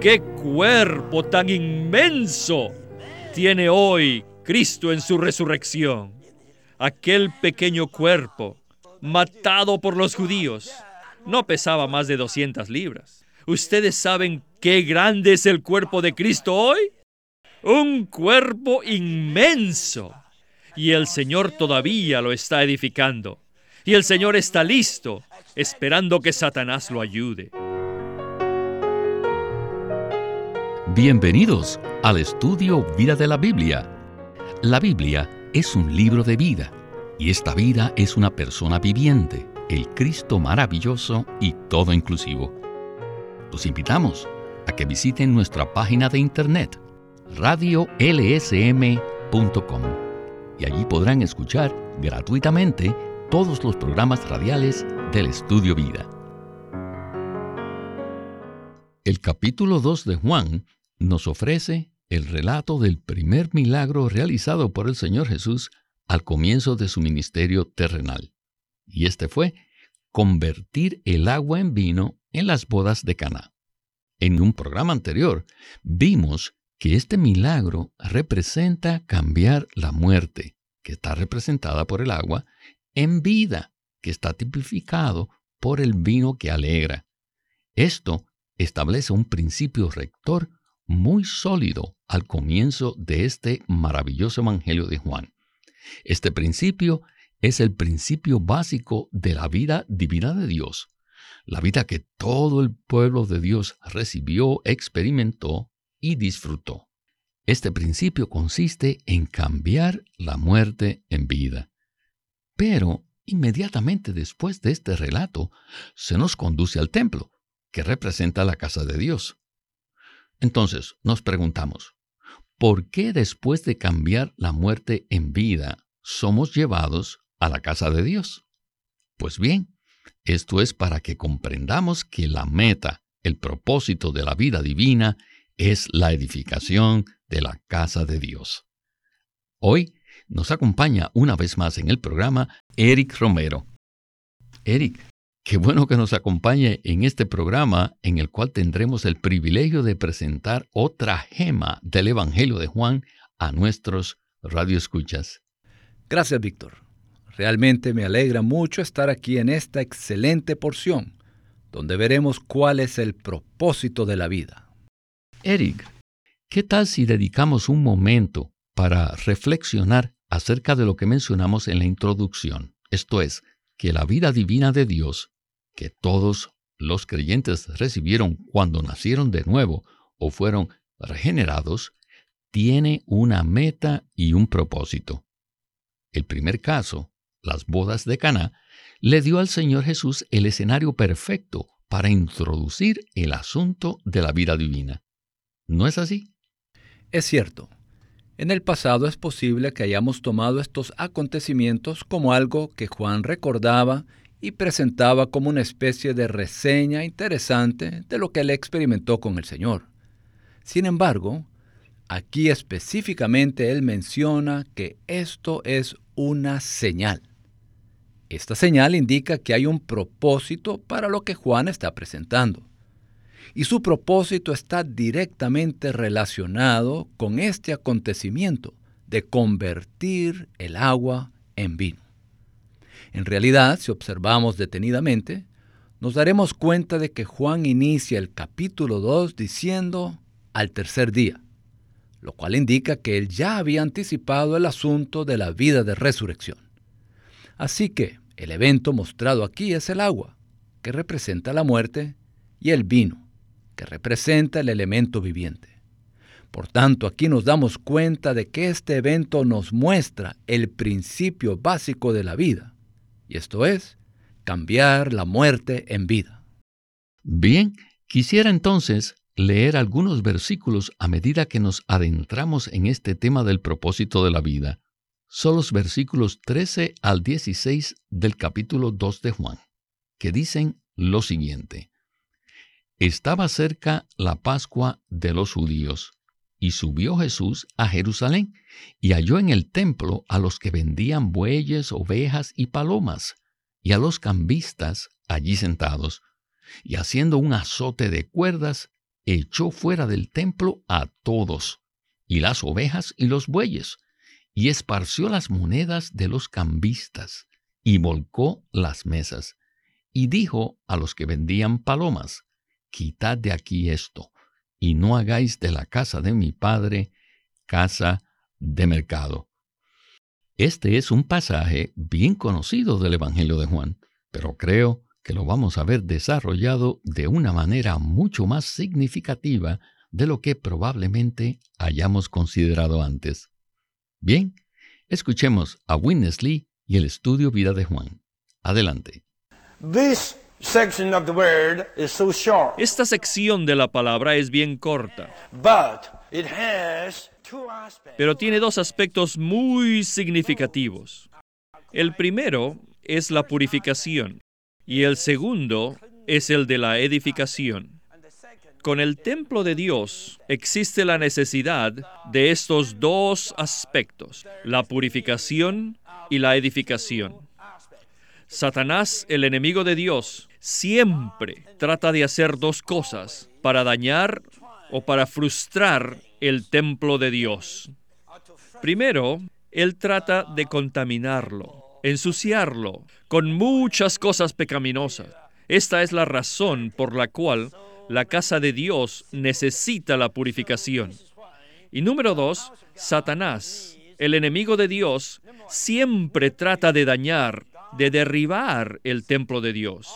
¡Qué cuerpo tan inmenso tiene hoy Cristo en su resurrección! Aquel pequeño cuerpo, matado por los judíos, no pesaba más de 200 libras. ¿Ustedes saben qué grande es el cuerpo de Cristo hoy? Un cuerpo inmenso. Y el Señor todavía lo está edificando. Y el Señor está listo, esperando que Satanás lo ayude. Bienvenidos al estudio Vida de la Biblia. La Biblia es un libro de vida y esta vida es una persona viviente, el Cristo maravilloso y todo inclusivo. Los invitamos a que visiten nuestra página de internet radiolsm.com y allí podrán escuchar gratuitamente todos los programas radiales del Estudio Vida. El capítulo 2 de Juan nos ofrece el relato del primer milagro realizado por el Señor Jesús al comienzo de su ministerio terrenal. Y este fue convertir el agua en vino en las bodas de Caná. En un programa anterior vimos que este milagro representa cambiar la muerte, que está representada por el agua, en vida, que está tipificado por el vino que alegra. Esto establece un principio rector muy sólido al comienzo de este maravilloso Evangelio de Juan. Este principio es el principio básico de la vida divina de Dios, la vida que todo el pueblo de Dios recibió, experimentó y disfrutó. Este principio consiste en cambiar la muerte en vida. Pero inmediatamente después de este relato, se nos conduce al templo, que representa la casa de Dios. Entonces nos preguntamos, ¿por qué después de cambiar la muerte en vida somos llevados a la casa de Dios? Pues bien, esto es para que comprendamos que la meta, el propósito de la vida divina es la edificación de la casa de Dios. Hoy nos acompaña una vez más en el programa Eric Romero. Eric, qué bueno que nos acompañe en este programa en el cual tendremos el privilegio de presentar otra gema del Evangelio de Juan a nuestros radioescuchas. Gracias, Víctor. Realmente me alegra mucho estar aquí en esta excelente porción, donde veremos cuál es el propósito de la vida. Eric, ¿qué tal si dedicamos un momento para reflexionar acerca de lo que mencionamos en la introducción? Esto es, que la vida divina de Dios, que todos los creyentes recibieron cuando nacieron de nuevo o fueron regenerados, tiene una meta y un propósito. El primer caso, las bodas de Caná, le dio al Señor Jesús el escenario perfecto para introducir el asunto de la vida divina. ¿No es así? Es cierto. En el pasado es posible que hayamos tomado estos acontecimientos como algo que Juan recordaba y presentaba como una especie de reseña interesante de lo que él experimentó con el Señor. Sin embargo, aquí específicamente él menciona que esto es una señal. Esta señal indica que hay un propósito para lo que Juan está presentando y su propósito está directamente relacionado con este acontecimiento de convertir el agua en vino. En realidad, si observamos detenidamente, nos daremos cuenta de que Juan inicia el capítulo 2 diciendo al tercer día, lo cual indica que él ya había anticipado el asunto de la vida de resurrección. Así que el evento mostrado aquí es el agua, que representa la muerte, y el vino, que representa el elemento viviente. Por tanto, aquí nos damos cuenta de que este evento nos muestra el principio básico de la vida, y esto es, cambiar la muerte en vida. Bien, quisiera entonces leer algunos versículos a medida que nos adentramos en este tema del propósito de la vida. Son los versículos 13 al 16 del capítulo 2 de Juan, que dicen lo siguiente. Estaba cerca la Pascua de los judíos, y subió Jesús a Jerusalén, y halló en el templo a los que vendían bueyes, ovejas y palomas, y a los cambistas allí sentados, y haciendo un azote de cuerdas, echó fuera del templo a todos, y las ovejas y los bueyes, y esparció las monedas de los cambistas, y volcó las mesas, y dijo a los que vendían palomas, Quitad de aquí esto, y no hagáis de la casa de mi padre casa de mercado. Este es un pasaje bien conocido del Evangelio de Juan, pero creo que lo vamos a ver desarrollado de una manera mucho más significativa de lo que probablemente hayamos considerado antes. Bien, escuchemos a Winnesley y el estudio Vida de Juan. Adelante. Esta sección de la palabra es bien corta, pero tiene dos aspectos muy significativos. El primero es la purificación y el segundo es el de la edificación. Con el templo de Dios existe la necesidad de estos dos aspectos, la purificación y la edificación. Satanás, el enemigo de Dios, siempre trata de hacer dos cosas para dañar o para frustrar el templo de Dios. Primero, él trata de contaminarlo, ensuciarlo con muchas cosas pecaminosas. Esta es la razón por la cual la casa de Dios necesita la purificación. Y número dos, Satanás, el enemigo de Dios, siempre trata de dañar, de derribar el templo de Dios.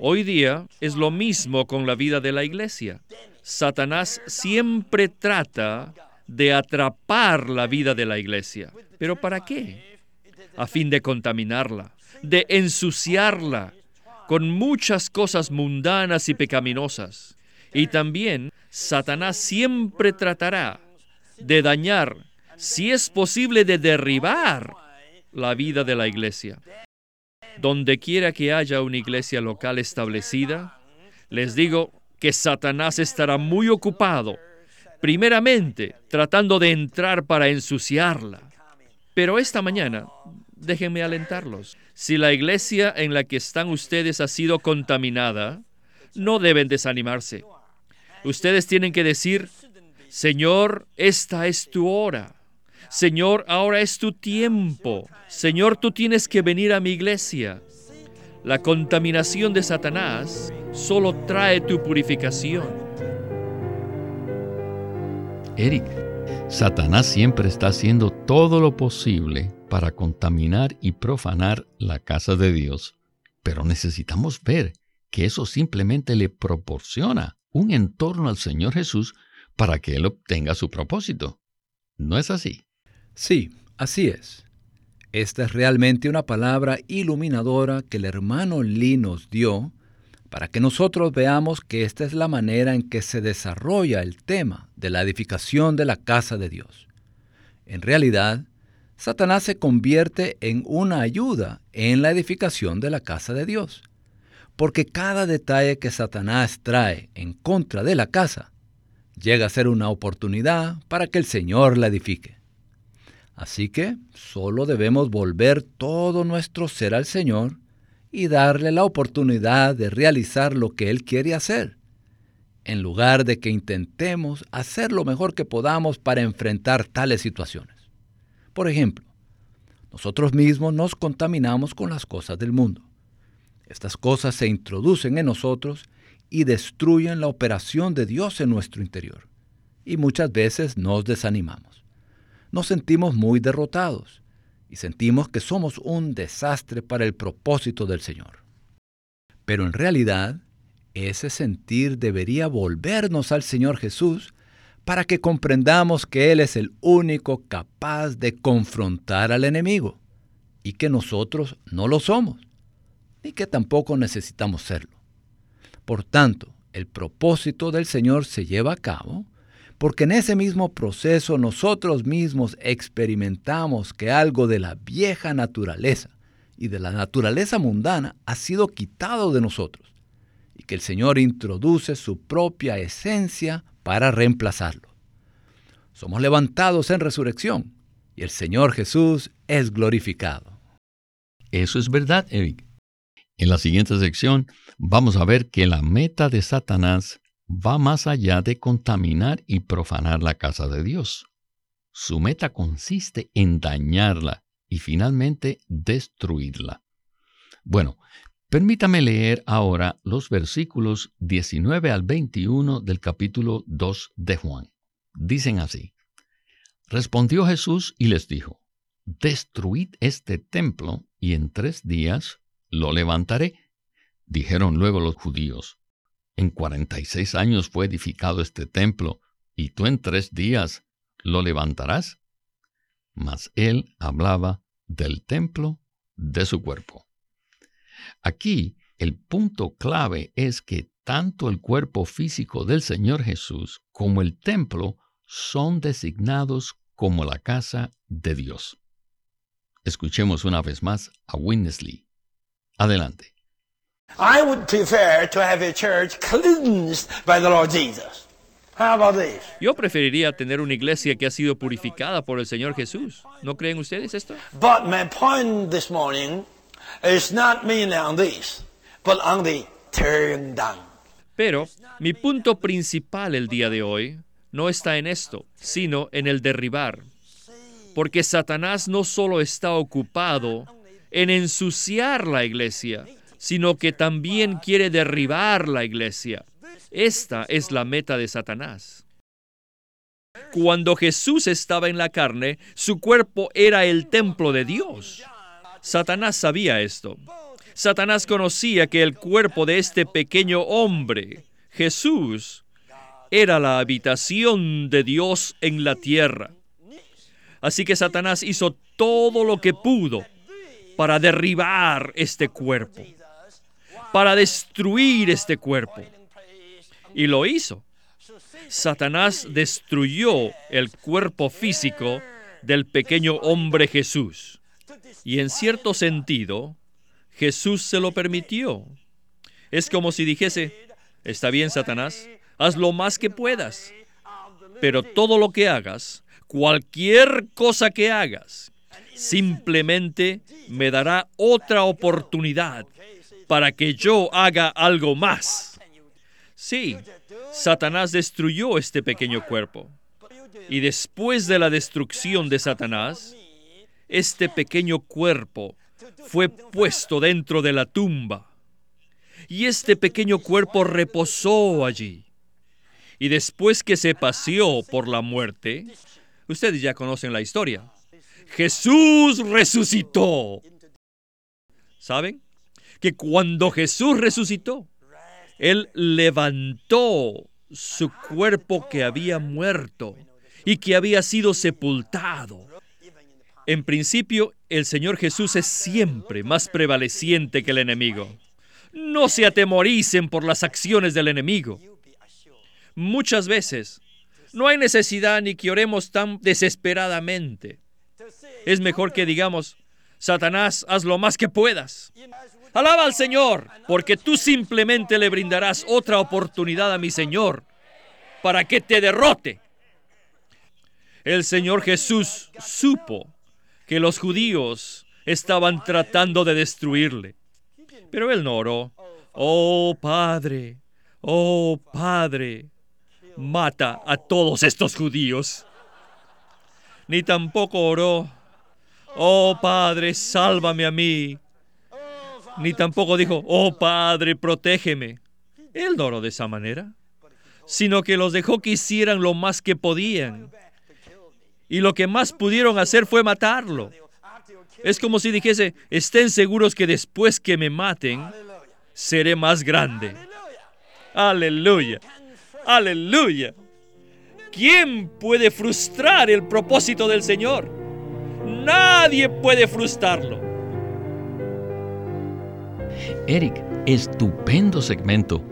Hoy día es lo mismo con la vida de la iglesia. Satanás siempre trata de atrapar la vida de la iglesia. ¿Pero para qué? a fin de contaminarla, de ensuciarla con muchas cosas mundanas y pecaminosas. Y también Satanás siempre tratará de dañar, si es posible, de derribar la vida de la iglesia. Donde quiera que haya una iglesia local establecida, les digo que Satanás estará muy ocupado, primeramente tratando de entrar para ensuciarla. Pero esta mañana déjenme alentarlos. Si la iglesia en la que están ustedes ha sido contaminada, no deben desanimarse. Ustedes tienen que decir, Señor, esta es tu hora. Señor, ahora es tu tiempo. Señor, tú tienes que venir a mi iglesia. La contaminación de Satanás solo trae tu purificación. Eric, Satanás siempre está haciendo todo lo posible para contaminar y profanar la casa de Dios, pero necesitamos ver que eso simplemente le proporciona un entorno al Señor Jesús para que Él obtenga su propósito. ¿No es así? Sí, así es. Esta es realmente una palabra iluminadora que el hermano Lee nos dio para que nosotros veamos que esta es la manera en que se desarrolla el tema de la edificación de la casa de Dios. En realidad, Satanás se convierte en una ayuda en la edificación de la casa de Dios. Porque cada detalle que Satanás trae en contra de la casa llega a ser una oportunidad para que el Señor la edifique. Así que solo debemos volver todo nuestro ser al Señor y darle la oportunidad de realizar lo que Él quiere hacer, en lugar de que intentemos hacer lo mejor que podamos para enfrentar tales situaciones. Por ejemplo, nosotros mismos nos contaminamos con las cosas del mundo. Estas cosas se introducen en nosotros y destruyen la operación de Dios en nuestro interior. Y muchas veces nos desanimamos. Nos sentimos muy derrotados y sentimos que somos un desastre para el propósito del Señor. Pero en realidad, ese sentir debería volvernos al Señor Jesús para que comprendamos que Él es el único capaz de confrontar al enemigo y que nosotros no lo somos, ni que tampoco necesitamos serlo. Por tanto, el propósito del Señor se lleva a cabo porque en ese mismo proceso nosotros mismos experimentamos que algo de la vieja naturaleza y de la naturaleza mundana ha sido quitado de nosotros y que el Señor introduce su propia esencia para reemplazarlo. Somos levantados en resurrección y el Señor Jesús es glorificado. Eso es verdad, Eric. En la siguiente sección vamos a ver que la meta de Satanás va más allá de contaminar y profanar la casa de Dios. Su meta consiste en dañarla y finalmente destruirla. Bueno, permítame leer ahora los versículos 19 al 21 del capítulo 2 de Juan. Dicen así. Respondió Jesús y les dijo, Destruid este templo y en tres días lo levantaré. Dijeron luego los judíos, En cuarenta y seis años fue edificado este templo, y tú en tres días lo levantarás. Mas él hablaba del templo de su cuerpo. Aquí el punto clave es que tanto el cuerpo físico del Señor Jesús como el templo son designados como la casa de Dios. Escuchemos una vez más a Winnesley. Adelante. I would prefer to have a church cleansed by the Lord Jesus. How about this? Yo preferiría tener una iglesia que ha sido purificada por el Señor Jesús. ¿No creen ustedes esto? But my point this morning is not mainly on this, but on the tearing down. Pero mi punto principal el día de hoy no está en esto, sino en el derribar. Porque Satanás no solo está ocupado en ensuciar la iglesia, sino que también quiere derribar la iglesia. Esta es la meta de Satanás. Cuando Jesús estaba en la carne, su cuerpo era el templo de Dios. Satanás sabía esto. Satanás conocía que el cuerpo de este pequeño hombre, Jesús, era la habitación de Dios en la tierra. Así que Satanás hizo todo lo que pudo para derribar este cuerpo, para destruir este cuerpo. Y lo hizo. Satanás destruyó el cuerpo físico del pequeño hombre Jesús. Y en cierto sentido, Jesús se lo permitió. Es como si dijese, está bien, Satanás, haz lo más que puedas, pero todo lo que hagas, cualquier cosa que hagas, simplemente me dará otra oportunidad para que yo haga algo más. Sí, Satanás destruyó este pequeño cuerpo. Y después de la destrucción de Satanás, este pequeño cuerpo fue puesto dentro de la tumba. Y este pequeño cuerpo reposó allí. Y después que se paseó por la muerte, ustedes ya conocen la historia, Jesús resucitó. ¿Saben? Que cuando Jesús resucitó, Él levantó su cuerpo que había muerto y que había sido sepultado. En principio, el Señor Jesús es siempre más prevaleciente que el enemigo. No se atemoricen por las acciones del enemigo. Muchas veces no hay necesidad ni que oremos tan desesperadamente. Es mejor que digamos, Satanás, haz lo más que puedas. Alaba al Señor, porque tú simplemente le brindarás otra oportunidad a mi Señor para que te derrote. El Señor Jesús supo que los judíos estaban tratando de destruirle. Pero él no oró. Oh Padre, oh Padre, mata a todos estos judíos. Ni tampoco oró, oh Padre, sálvame a mí. Ni tampoco dijo, oh Padre, protégeme. Él no oró de esa manera, sino que los dejó que hicieran lo más que podían. Y lo que más pudieron hacer fue matarlo. Es como si dijese, estén seguros que después que me maten, seré más grande. Aleluya. Aleluya. ¿Quién puede frustrar el propósito del Señor? Nadie puede frustrarlo. Eric, estupendo segmento.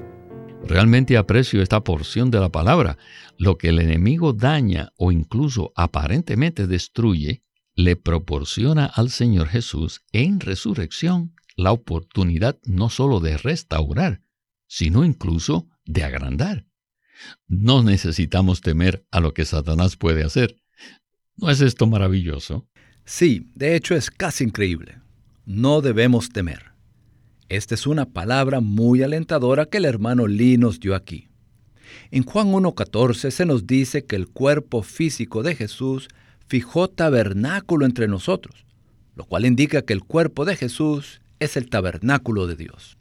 Realmente aprecio esta porción de la palabra. Lo que el enemigo daña o incluso aparentemente destruye, le proporciona al Señor Jesús en resurrección la oportunidad no sólo de restaurar, sino incluso de agrandar. No necesitamos temer a lo que Satanás puede hacer. ¿No es esto maravilloso? Sí, de hecho es casi increíble. No debemos temer. Esta es una palabra muy alentadora que el hermano Lee nos dio aquí. En Juan 1.14 se nos dice que el cuerpo físico de Jesús fijó tabernáculo entre nosotros, lo cual indica que el cuerpo de Jesús es el tabernáculo de Dios.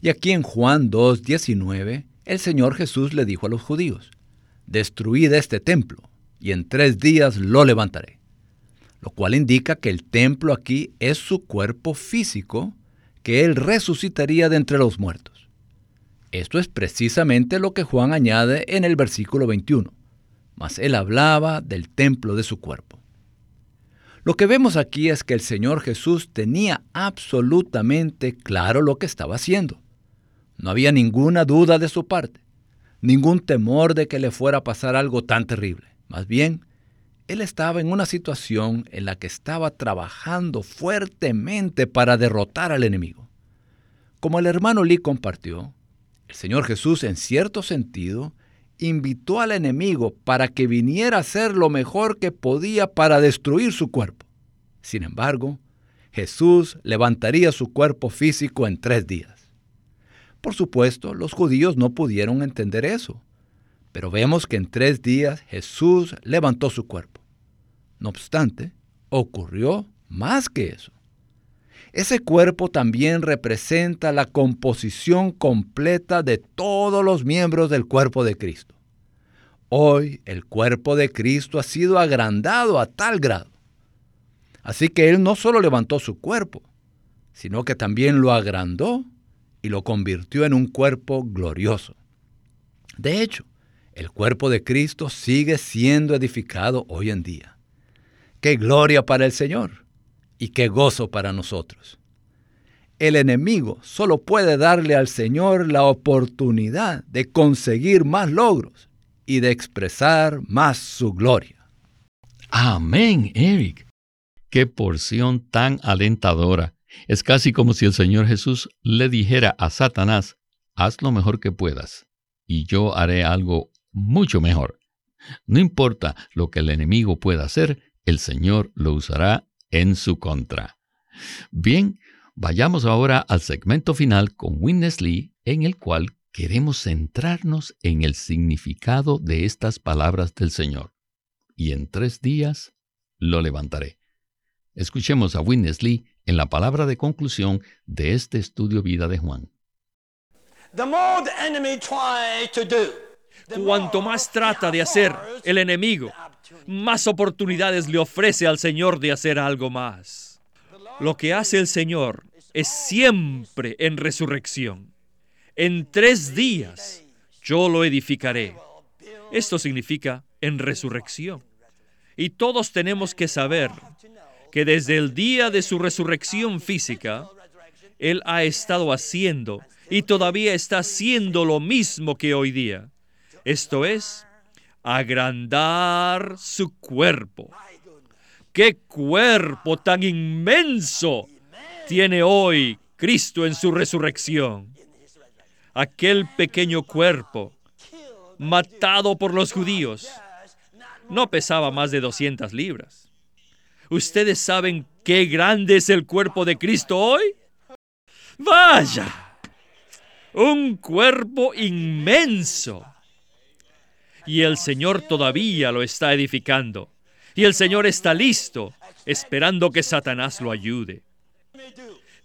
Y aquí en Juan 2.19, el Señor Jesús le dijo a los judíos, Destruid este templo, y en tres días lo levantaré. Lo cual indica que el templo aquí es su cuerpo físico, que Él resucitaría de entre los muertos. Esto es precisamente lo que Juan añade en el versículo 21, mas Él hablaba del templo de su cuerpo. Lo que vemos aquí es que el Señor Jesús tenía absolutamente claro lo que estaba haciendo. No había ninguna duda de su parte, ningún temor de que le fuera a pasar algo tan terrible. Más bien, él estaba en una situación en la que estaba trabajando fuertemente para derrotar al enemigo. Como el hermano Lee compartió, el Señor Jesús en cierto sentido invitó al enemigo para que viniera a hacer lo mejor que podía para destruir su cuerpo. Sin embargo, Jesús levantaría su cuerpo físico en tres días. Por supuesto, los judíos no pudieron entender eso, pero vemos que en tres días Jesús levantó su cuerpo. No obstante, ocurrió más que eso. Ese cuerpo también representa la composición completa de todos los miembros del cuerpo de Cristo. Hoy el cuerpo de Cristo ha sido agrandado a tal grado. Así que Él no solo levantó su cuerpo, sino que también lo agrandó y lo convirtió en un cuerpo glorioso. De hecho, el cuerpo de Cristo sigue siendo edificado hoy en día. ¡Qué gloria para el Señor! Y qué gozo para nosotros. El enemigo solo puede darle al Señor la oportunidad de conseguir más logros y de expresar más su gloria. Amén, Eric. Qué porción tan alentadora es casi como si el Señor Jesús le dijera a Satanás, haz lo mejor que puedas, y yo haré algo mucho mejor. No importa lo que el enemigo pueda hacer, el Señor lo usará en su contra. Bien, vayamos ahora al segmento final con Witness Lee, en el cual queremos centrarnos en el significado de estas palabras del Señor. Y en tres días lo levantaré. Escuchemos a Witness Lee en la palabra de conclusión de este estudio vida de Juan. Cuanto más trata de hacer el enemigo, más oportunidades le ofrece al Señor de hacer algo más. Lo que hace el Señor es siempre en resurrección. En tres días yo lo edificaré. Esto significa en resurrección. Y todos tenemos que saber que desde el día de su resurrección física, Él ha estado haciendo y todavía está haciendo lo mismo que hoy día. Esto es, agrandar su cuerpo. ¡Qué cuerpo tan inmenso tiene hoy Cristo en su resurrección! Aquel pequeño cuerpo, matado por los judíos, no pesaba más de 200 libras. ¿Ustedes saben qué grande es el cuerpo de Cristo hoy? Vaya, un cuerpo inmenso. Y el Señor todavía lo está edificando. Y el Señor está listo, esperando que Satanás lo ayude.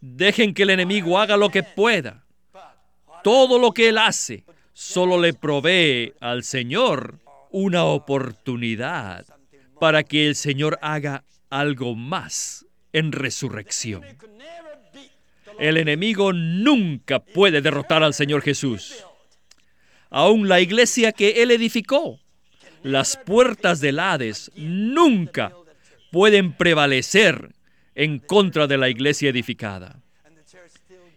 Dejen que el enemigo haga lo que pueda. Todo lo que él hace solo le provee al Señor una oportunidad para que el Señor haga algo más en resurrección. El enemigo nunca puede derrotar al Señor Jesús. Aún la iglesia que Él edificó, las puertas del Hades nunca pueden prevalecer en contra de la iglesia edificada.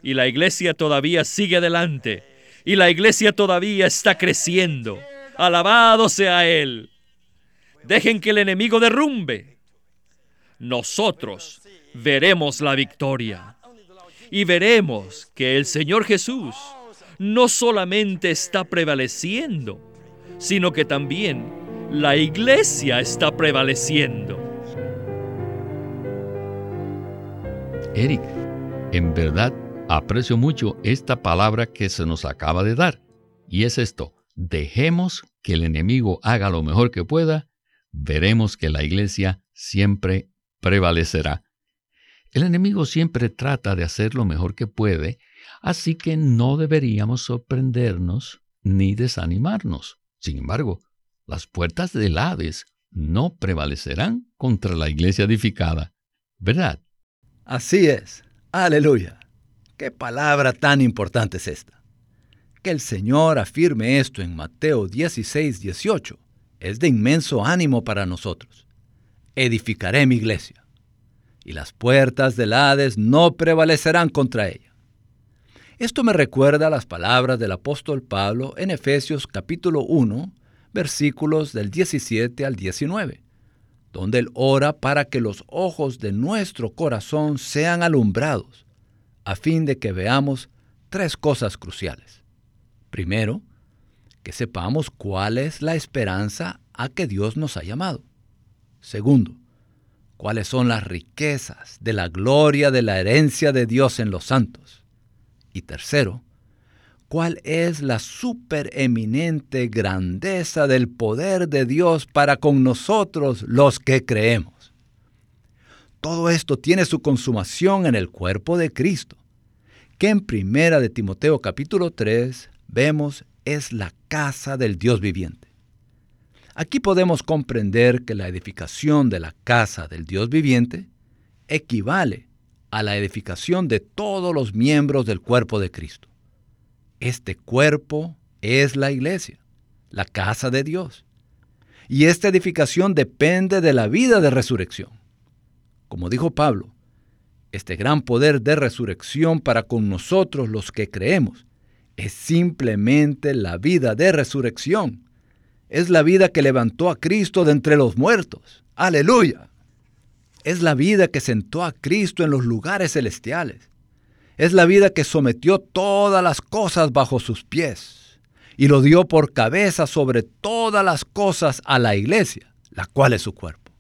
Y la iglesia todavía sigue adelante. Y la iglesia todavía está creciendo. Alabado sea Él. Dejen que el enemigo derrumbe nosotros veremos la victoria. Y veremos que el Señor Jesús no solamente está prevaleciendo, sino que también la iglesia está prevaleciendo. Eric, en verdad aprecio mucho esta palabra que se nos acaba de dar, y es esto, dejemos que el enemigo haga lo mejor que pueda, veremos que la iglesia siempre prevalecerá. El enemigo siempre trata de hacer lo mejor que puede, así que no deberíamos sorprendernos ni desanimarnos. Sin embargo, las puertas del Hades no prevalecerán contra la iglesia edificada, ¿verdad? Así es. Aleluya. ¿Qué palabra tan importante es esta? Que el Señor afirme esto en Mateo 16, 18 es de inmenso ánimo para nosotros. Edificaré mi iglesia, y las puertas del Hades no prevalecerán contra ella. Esto me recuerda las palabras del apóstol Pablo en Efesios capítulo 1, versículos del 17 al 19, donde él ora para que los ojos de nuestro corazón sean alumbrados a fin de que veamos tres cosas cruciales. Primero, que sepamos cuál es la esperanza a que Dios nos ha llamado. Segundo, cuáles son las riquezas de la gloria de la herencia de Dios en los santos. Y tercero, cuál es la supereminente grandeza del poder de Dios para con nosotros los que creemos. Todo esto tiene su consumación en el cuerpo de Cristo, que en primera de Timoteo capítulo 3 vemos es la casa del Dios viviente. Aquí podemos comprender que la edificación de la casa del Dios viviente equivale a la edificación de todos los miembros del cuerpo de Cristo. Este cuerpo es la iglesia, la casa de Dios. Y esta edificación depende de la vida de resurrección. Como dijo Pablo, este gran poder de resurrección para con nosotros los que creemos es simplemente la vida de resurrección. Es la vida que levantó a Cristo de entre los muertos. Aleluya. Es la vida que sentó a Cristo en los lugares celestiales. Es la vida que sometió todas las cosas bajo sus pies y lo dio por cabeza sobre todas las cosas a la iglesia, la cual es su cuerpo.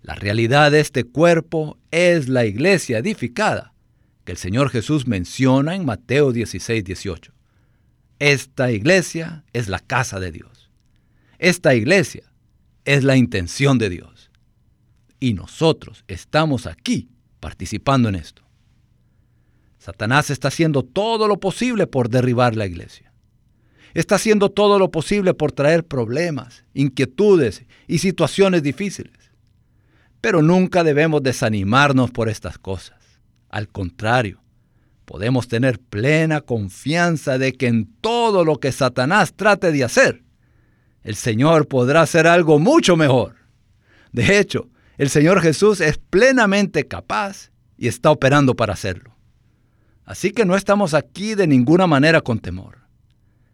La realidad de este cuerpo es la iglesia edificada, que el Señor Jesús menciona en Mateo 16, 18. Esta iglesia es la casa de Dios. Esta iglesia es la intención de Dios. Y nosotros estamos aquí participando en esto. Satanás está haciendo todo lo posible por derribar la iglesia. Está haciendo todo lo posible por traer problemas, inquietudes y situaciones difíciles. Pero nunca debemos desanimarnos por estas cosas. Al contrario, podemos tener plena confianza de que en todo lo que Satanás trate de hacer, el Señor podrá hacer algo mucho mejor. De hecho, el Señor Jesús es plenamente capaz y está operando para hacerlo. Así que no estamos aquí de ninguna manera con temor.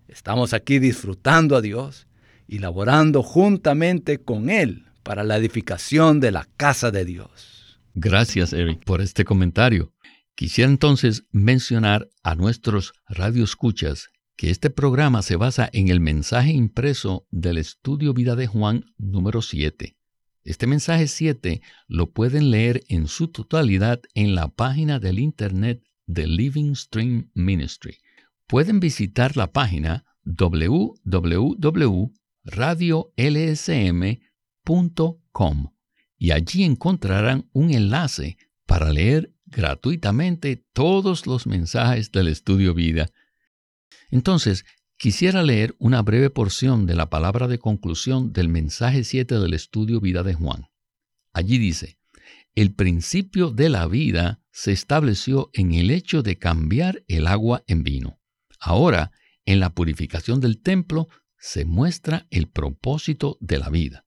Estamos aquí disfrutando a Dios y laborando juntamente con Él para la edificación de la casa de Dios. Gracias, Eric, por este comentario. Quisiera entonces mencionar a nuestros radioescuchas que este programa se basa en el mensaje impreso del estudio Vida de Juan número 7. Este mensaje 7 lo pueden leer en su totalidad en la página del Internet de Living Stream Ministry. Pueden visitar la página www.radiolsm.com y allí encontrarán un enlace para leer gratuitamente todos los mensajes del estudio vida. Entonces, quisiera leer una breve porción de la palabra de conclusión del mensaje 7 del estudio vida de Juan. Allí dice, el principio de la vida se estableció en el hecho de cambiar el agua en vino. Ahora, en la purificación del templo, se muestra el propósito de la vida.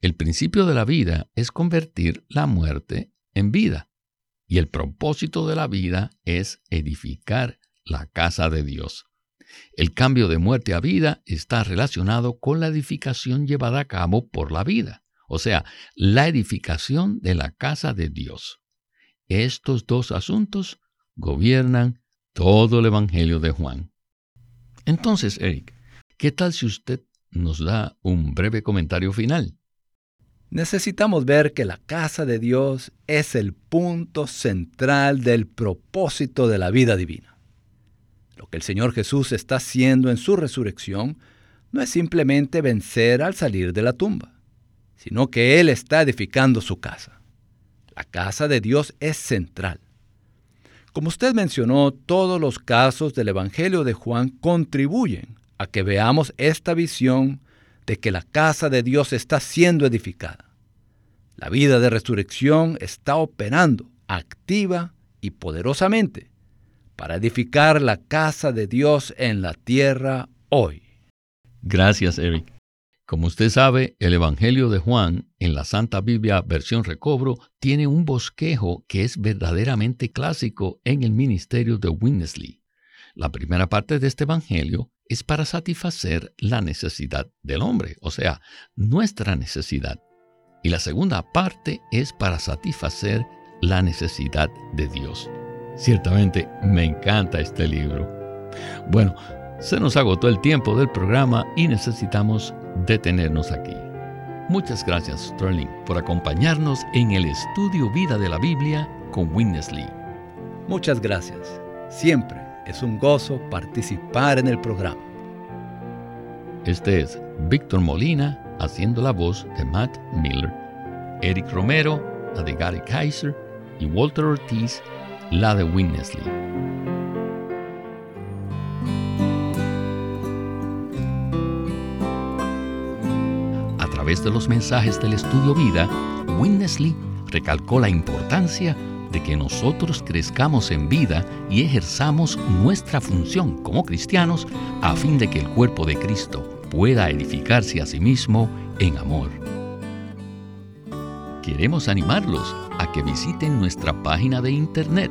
El principio de la vida es convertir la muerte en vida. Y el propósito de la vida es edificar la casa de Dios. El cambio de muerte a vida está relacionado con la edificación llevada a cabo por la vida, o sea, la edificación de la casa de Dios. Estos dos asuntos gobiernan todo el Evangelio de Juan. Entonces, Eric, ¿qué tal si usted nos da un breve comentario final? necesitamos ver que la casa de Dios es el punto central del propósito de la vida divina. Lo que el Señor Jesús está haciendo en su resurrección no es simplemente vencer al salir de la tumba, sino que Él está edificando su casa. La casa de Dios es central. Como usted mencionó, todos los casos del Evangelio de Juan contribuyen a que veamos esta visión de que la casa de Dios está siendo edificada. La vida de resurrección está operando activa y poderosamente para edificar la casa de Dios en la tierra hoy. Gracias, Eric. Como usted sabe, el Evangelio de Juan en la Santa Biblia versión recobro tiene un bosquejo que es verdaderamente clásico en el ministerio de Winnesley. La primera parte de este Evangelio es para satisfacer la necesidad del hombre, o sea, nuestra necesidad. Y la segunda parte es para satisfacer la necesidad de Dios. Ciertamente me encanta este libro. Bueno, se nos agotó el tiempo del programa y necesitamos detenernos aquí. Muchas gracias, Sterling, por acompañarnos en el estudio Vida de la Biblia con Witness Lee. Muchas gracias. Siempre es un gozo participar en el programa. Este es Víctor Molina haciendo la voz de Matt Miller, Eric Romero, la de Gary Kaiser y Walter Ortiz, la de Witness Lee. A través de los mensajes del estudio Vida, Witness Lee recalcó la importancia de que nosotros crezcamos en vida y ejerzamos nuestra función como cristianos a fin de que el cuerpo de Cristo pueda edificarse a sí mismo en amor. Queremos animarlos a que visiten nuestra página de internet